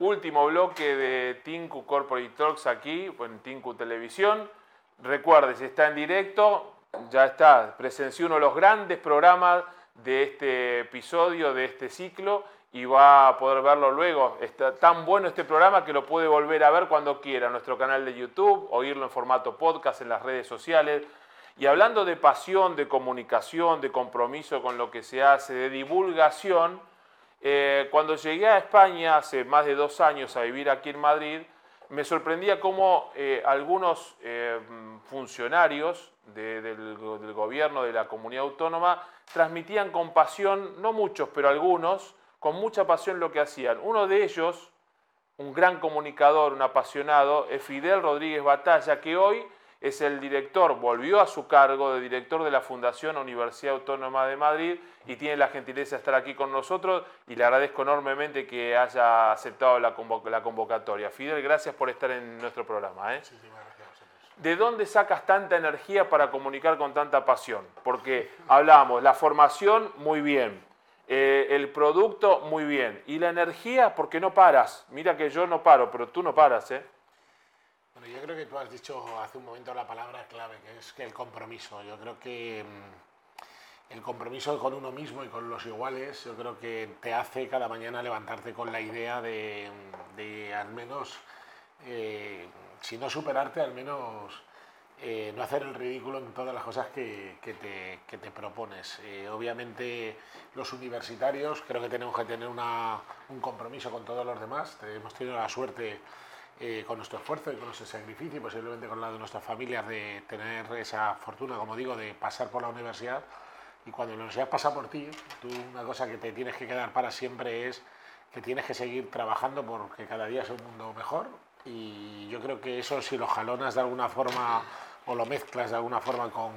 Último bloque de Tinku Corporate Talks aquí, en Tinku Televisión. Recuerde, si está en directo, ya está, presenció uno de los grandes programas de este episodio, de este ciclo, y va a poder verlo luego. Está tan bueno este programa que lo puede volver a ver cuando quiera nuestro canal de YouTube, oírlo en formato podcast en las redes sociales. Y hablando de pasión, de comunicación, de compromiso con lo que se hace, de divulgación, eh, cuando llegué a España hace más de dos años a vivir aquí en Madrid, me sorprendía cómo eh, algunos eh, funcionarios del, gobierno de la comunidad autónoma transmitían con pasión, no muchos, pero algunos, con mucha pasión lo que hacían. Uno de ellos, un gran comunicador, un apasionado, es Fidel Rodríguez Batalla, que hoy es el director, volvió a su cargo de director de la Fundación Universidad Autónoma de Madrid y tiene la gentileza de estar aquí con nosotros y le agradezco enormemente que haya aceptado la, convocatoria. Fidel, gracias por estar en nuestro programa. ¿eh? ¿De dónde sacas tanta energía para comunicar con tanta pasión? Porque hablamos, la formación, muy bien. Eh, el producto, muy bien. Y la energía, porque no paras. Mira que yo no paro, pero tú no paras, ¿eh? Yo creo que tú has dicho hace un momento la palabra clave, que es que el compromiso. Yo creo que mm, el compromiso con uno mismo y con los iguales, yo creo que te hace cada mañana levantarte con la idea de, de al menos, eh, si no superarte, al menos eh, no hacer el ridículo en todas las cosas que, que, te, que te, propones. Eh, obviamente los universitarios creo que tenemos que tener una, un compromiso con todos los demás. Hemos tenido la suerte eh, con nuestro esfuerzo y con nuestro sacrificio posiblemente con la de nuestras familias de tener esa fortuna, como digo, de pasar por la universidad. Y cuando la universidad pasa por ti, tú una cosa que te tienes que quedar para siempre es que tienes que seguir trabajando porque cada día es un mundo mejor. Y yo creo que eso si lo jalonas de alguna forma o lo mezclas de alguna forma con,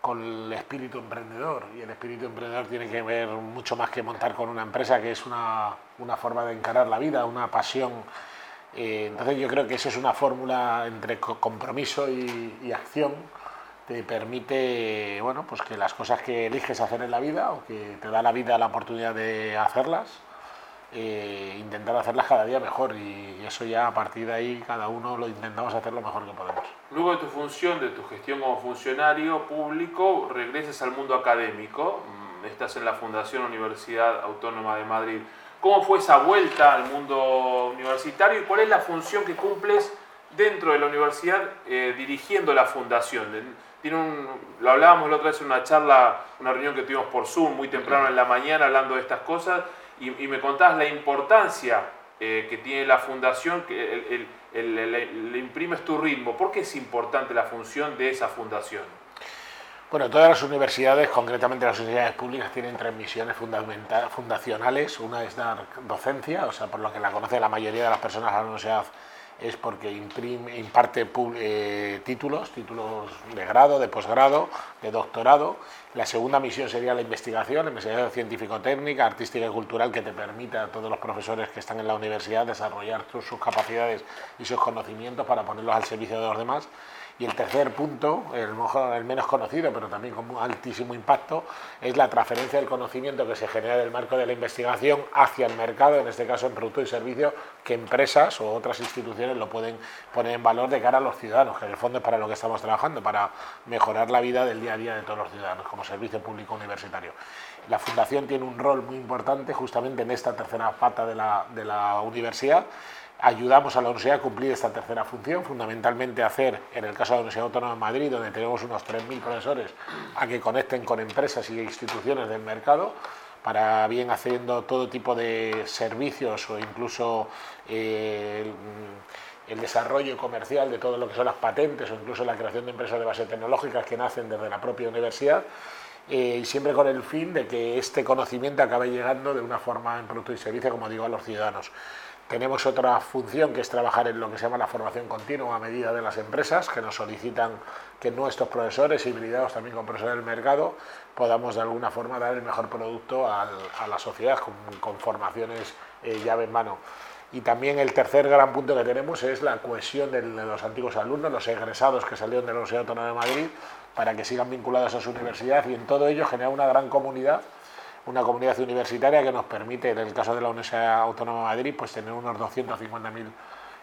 con el espíritu emprendedor. Y el espíritu emprendedor tiene que ver mucho más que montar con una empresa, que es una, una forma de encarar la vida, una pasión entonces yo creo que esa es una fórmula entre compromiso y, acción te permite bueno, pues que las cosas que eliges hacer en la vida o que te da la vida la oportunidad de hacerlas, eh, intentar hacerlas cada día mejor y eso ya a partir de ahí cada uno lo intentamos hacer lo mejor que podemos. Luego de tu función, de tu gestión como funcionario público, regresas al mundo académico, mm, estás en la Fundación Universidad Autónoma de Madrid. ¿Cómo fue esa vuelta al mundo universitario y cuál es la función que cumples dentro de la universidad eh, dirigiendo la fundación? Lo hablábamos la otra vez en una charla, una reunión que tuvimos por Zoom muy temprano en la mañana hablando de estas cosas y, me contabas la importancia eh, que tiene la fundación, que le imprimes tu ritmo. ¿Por qué es importante la función de esa fundación? Bueno, todas las universidades, concretamente las universidades públicas, tienen tres misiones fundacionales. Una es dar docencia, o sea, por lo que la conoce la mayoría de las personas a la universidad es porque imprime, imparte eh, títulos, títulos de grado, de posgrado, de doctorado. La segunda misión sería la investigación, investigación científico-técnica, artística y cultural, que te permita a todos los profesores que están en la universidad desarrollar sus capacidades y sus conocimientos para ponerlos al servicio de los demás. Y el tercer punto, el, menos conocido, pero también con altísimo impacto, es la transferencia del conocimiento que se genera del marco de la investigación hacia el mercado, en este caso en productos y servicios, que empresas o otras instituciones lo pueden poner en valor de cara a los ciudadanos, que en el fondo es para lo que estamos trabajando, para mejorar la vida del día a día de todos los ciudadanos como servicio público universitario. La Fundación tiene un rol muy importante justamente en esta tercera pata de la, de la universidad ayudamos a la universidad a cumplir esta tercera función, fundamentalmente hacer, en el caso de la Universidad Autónoma de Madrid, donde tenemos unos 3.000 profesores, a que conecten con empresas y instituciones del mercado, para bien haciendo todo tipo de servicios o incluso eh, el, desarrollo comercial de todo lo que son las patentes o incluso la creación de empresas de base tecnológica que nacen desde la propia universidad. Eh, y siempre con el fin de que este conocimiento acabe llegando de una forma en producto y servicio, como digo, a los ciudadanos. Tenemos otra función que es trabajar en lo que se llama la formación continua a medida de las empresas que nos solicitan que nuestros profesores, hibridados también con profesores del mercado, podamos de alguna forma dar el mejor producto a la sociedad con, formaciones eh, llave en mano. Y también el tercer gran punto que tenemos es la cohesión de, los antiguos alumnos, los egresados que salieron de la Universidad Autónoma de Madrid, para que sigan vinculados a su universidad y en todo ello generar una gran comunidad una comunidad universitaria que nos permite, en el caso de la Universidad Autónoma de Madrid, pues tener unos 250.000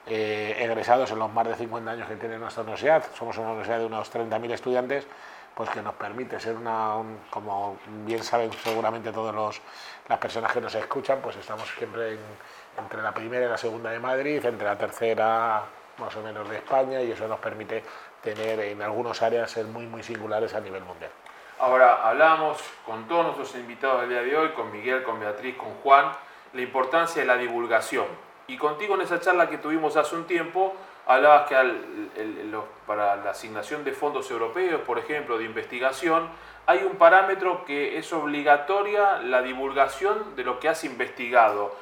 eh, egresados en los más de 50 años que tiene nuestra universidad. Somos una universidad de unos 30.000 estudiantes, pues que nos permite ser una, como bien saben seguramente todas las personas que nos escuchan, pues estamos siempre entre la primera y la segunda de Madrid, entre la tercera más o menos de España y eso nos permite tener en algunas áreas ser muy muy singulares a nivel mundial. Ahora hablamos con todos nuestros invitados del día de hoy, con Miguel, con Beatriz, con Juan, la importancia de la divulgación. Y contigo en esa charla que tuvimos hace un tiempo, hablabas que para la asignación de fondos europeos, por ejemplo, de investigación, hay un parámetro que es obligatoria la divulgación de lo que has investigado.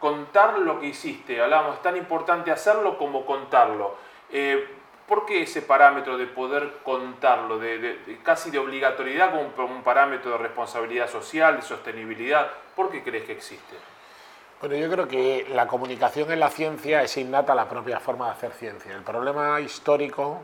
contar lo que hiciste, hablamos, es tan importante hacerlo como contarlo. Eh, ¿Por qué ese parámetro de poder contarlo, de, casi de obligatoriedad como un, parámetro de responsabilidad social, de sostenibilidad? ¿Por qué crees que existe? Bueno, yo creo que la comunicación en la ciencia es innata a la propia forma de hacer ciencia. El problema histórico,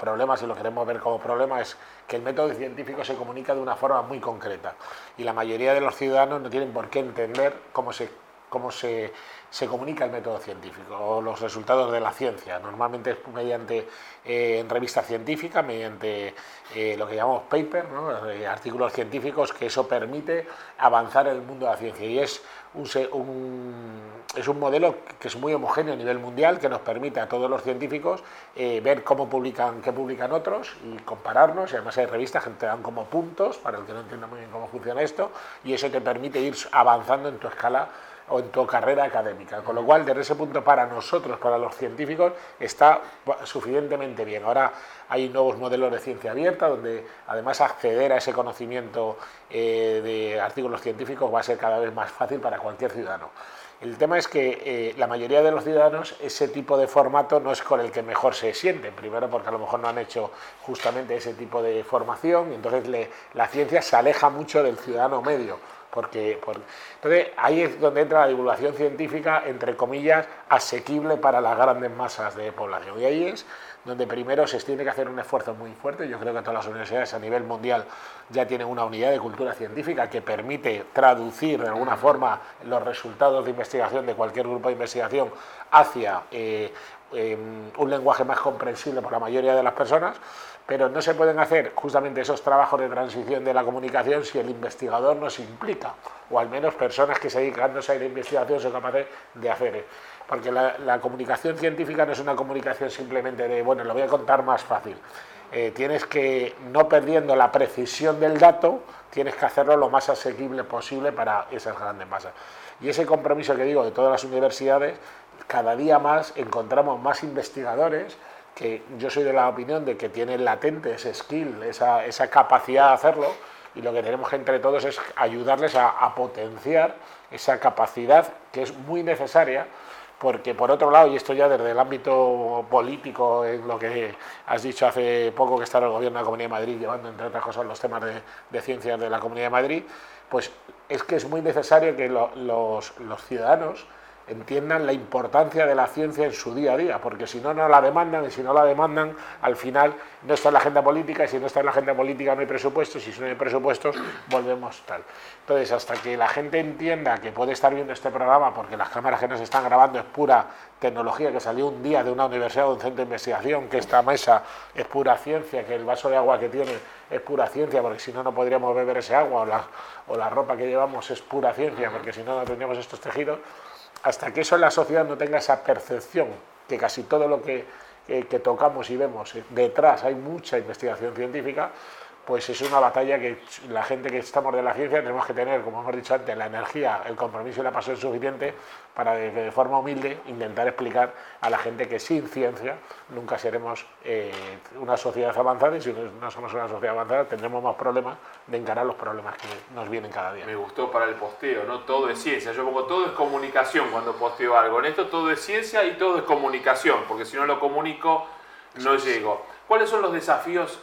problema si lo queremos ver como problema, es que el método científico se comunica de una forma muy concreta y la mayoría de los ciudadanos no tienen por qué entender cómo se, cómo se se comunica el método científico o los resultados de la ciencia. Normalmente es mediante eh, revistas científicas, mediante eh, lo que llamamos paper, eh, artículos científicos, que eso permite avanzar en el mundo de la ciencia. Y es un, es un modelo que es muy homogéneo a nivel mundial, que nos permite a todos los científicos ver cómo publican, qué publican otros y compararnos. Y además hay revistas que te dan como puntos, para el que no entienda muy bien cómo funciona esto, y eso te permite ir avanzando en tu escala o en tu carrera académica. Con lo cual, desde ese punto, para nosotros, para los científicos, está suficientemente bien. Ahora hay nuevos modelos de ciencia abierta, donde además acceder a ese conocimiento eh, de artículos científicos va a ser cada vez más fácil para cualquier ciudadano. El tema es que eh, la mayoría de los ciudadanos ese tipo de formato no es con el que mejor se sienten. Primero porque a lo mejor no han hecho justamente ese tipo de formación y entonces la ciencia se aleja mucho del ciudadano medio porque, entonces ahí es donde entra la divulgación científica, entre comillas, asequible para las grandes masas de población. Y ahí es donde primero se tiene que hacer un esfuerzo muy fuerte. Yo creo que todas las universidades a nivel mundial ya tienen una unidad de cultura científica que permite traducir de alguna forma los resultados de investigación de cualquier grupo de investigación hacia eh, em, un lenguaje más comprensible por la mayoría de las personas pero no se pueden hacer justamente esos trabajos de transición de la comunicación si el investigador no se implica, o al menos personas que se dedican a la investigación son capaces de hacer. Porque la, comunicación científica no es una comunicación simplemente de, bueno, lo voy a contar más fácil. Eh, tienes que, no perdiendo la precisión del dato, tienes que hacerlo lo más asequible posible para esas grandes masas. Y ese compromiso que digo de todas las universidades, cada día más encontramos más investigadores que yo soy de la opinión de que tienen latente ese skill, esa, esa capacidad de hacerlo, y lo que tenemos que entre todos es ayudarles a, potenciar esa capacidad que es muy necesaria, porque por otro lado, y esto ya desde el ámbito político, en lo que has dicho hace poco que está el gobierno de la Comunidad de Madrid llevando, entre otras cosas, los temas de, de ciencias de la Comunidad de Madrid, pues es que es muy necesario que los, los ciudadanos entiendan la importancia de la ciencia en su día a día, porque si no, no la demandan y si no la demandan, al final no está en la agenda política y si no está en la agenda política no hay presupuestos y si no hay presupuestos volvemos tal. Entonces, hasta que la gente entienda que puede estar viendo este programa, porque las cámaras que nos están grabando es pura tecnología que salió un día de una universidad o un centro de investigación, que esta mesa es pura ciencia, que el vaso de agua que tiene es pura ciencia, porque si no, no podríamos beber ese agua, o la, o la ropa que llevamos es pura ciencia, porque si no, no tendríamos estos tejidos hasta que eso en la sociedad no tenga esa percepción que casi todo lo que, que, tocamos y vemos eh, detrás hay mucha investigación científica, pues es una batalla que la gente que estamos de la ciencia tenemos que tener, como hemos dicho antes, la energía, el compromiso y la pasión suficiente para de, forma humilde intentar explicar a la gente que sin ciencia nunca seremos eh, una sociedad avanzada y si no somos una sociedad avanzada tendremos más problemas de encarar los problemas que nos vienen cada día. Me gustó para el posteo, ¿no? Todo es ciencia. Yo pongo todo es comunicación cuando posteo algo. En esto todo es ciencia y todo es comunicación, porque si no lo comunico no llego. ¿Cuáles son los desafíos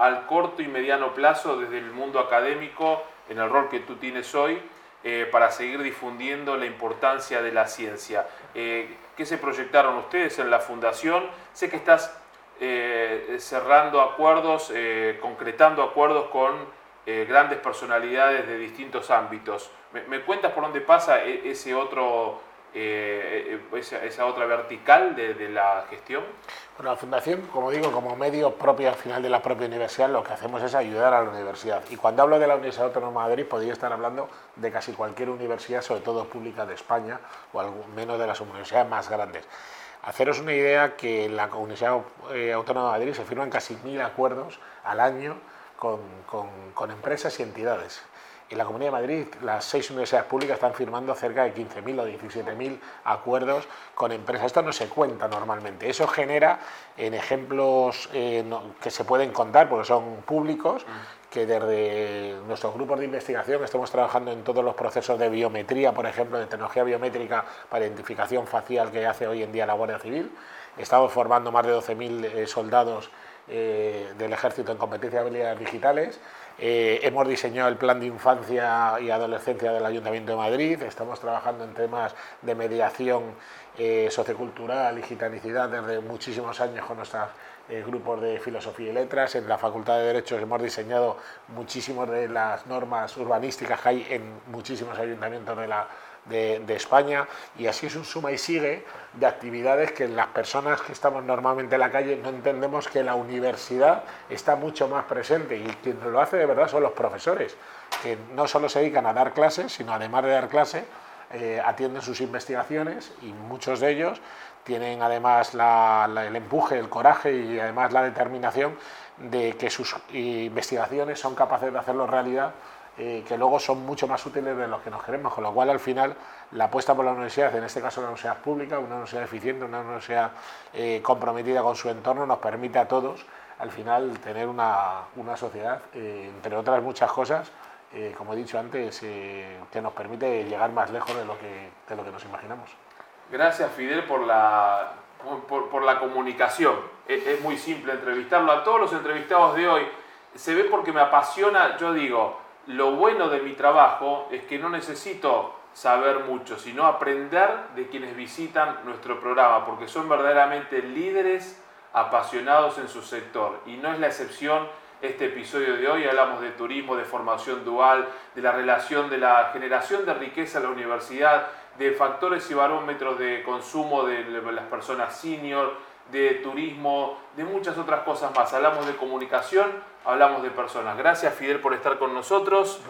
al corto y mediano plazo desde el mundo académico, en el rol que tú tienes hoy, eh, para seguir difundiendo la importancia de la ciencia? Eh, ¿Qué se proyectaron ustedes en la fundación? Sé que estás eh, cerrando acuerdos, concretando acuerdos con grandes personalidades de distintos ámbitos. ¿Me, cuentas por dónde pasa e, ese otro, eh, esa, otra vertical de, la gestión? Bueno, la Fundación, como digo, como medio propio al final de la propia universidad, lo que hacemos es ayudar a la universidad. Y cuando hablo de la Universidad Autónoma de Madrid, podría estar hablando de casi cualquier universidad, sobre todo pública de España, o menos de las universidades más grandes. Haceros una idea que en la Universidad Autónoma de Madrid se firman casi mil acuerdos al año con, empresas y entidades. En la Comunidad de Madrid, las seis universidades públicas están firmando cerca de 15.000 o 17.000 acuerdos con empresas. Esto no se cuenta normalmente. Eso genera en ejemplos eh, que se pueden contar, porque son públicos, que desde nuestros grupos de investigación estamos trabajando en todos los procesos de biometría, por ejemplo, de tecnología biométrica para identificación facial que hace hoy en día la Guardia Civil. Estamos formando más de 12.000 eh, soldados eh, del ejército en competencia de habilidades digitales. Eh, hemos diseñado el plan de infancia y adolescencia del Ayuntamiento de Madrid. Estamos trabajando en temas de mediación eh, sociocultural y gitanicidad desde muchísimos años con nuestros grupos de filosofía y letras. En la Facultad de Derechos hemos diseñado muchísimas de las normas urbanísticas que hay en muchísimos ayuntamientos de la de, España y así es un suma y sigue de actividades que las personas que estamos normalmente en la calle no entendemos que la universidad está mucho más presente y quien lo hace de verdad son los profesores, que no solo se dedican a dar clases, sino además de dar clase, eh, atienden sus investigaciones y muchos de ellos tienen además el empuje, el coraje y además la determinación de que sus investigaciones son capaces de hacerlo realidad eh, que luego son mucho más útiles de los que nos queremos, con lo cual al final la apuesta por la universidad, en este caso una universidad pública, una universidad eficiente, una universidad eh, comprometida con su entorno, nos permite a todos al final tener una, una sociedad, eh, entre otras muchas cosas, como he dicho antes, que nos permite llegar más lejos de lo que, de lo que nos imaginamos. Gracias Fidel por la, por, por la comunicación. Es, es muy simple entrevistarlo. A todos los entrevistados de hoy se ve porque me apasiona, yo digo, lo bueno de mi trabajo es que no necesito saber mucho, sino aprender de quienes visitan nuestro programa, porque son verdaderamente líderes apasionados en su sector. Y no es la excepción este episodio de hoy. Hablamos de turismo, de formación dual, de la relación de la generación de riqueza en la universidad, de factores y barómetros de consumo de las personas senior, de turismo, de muchas otras cosas más. Hablamos de comunicación, hablamos de personas. Gracias Fidel por estar con nosotros.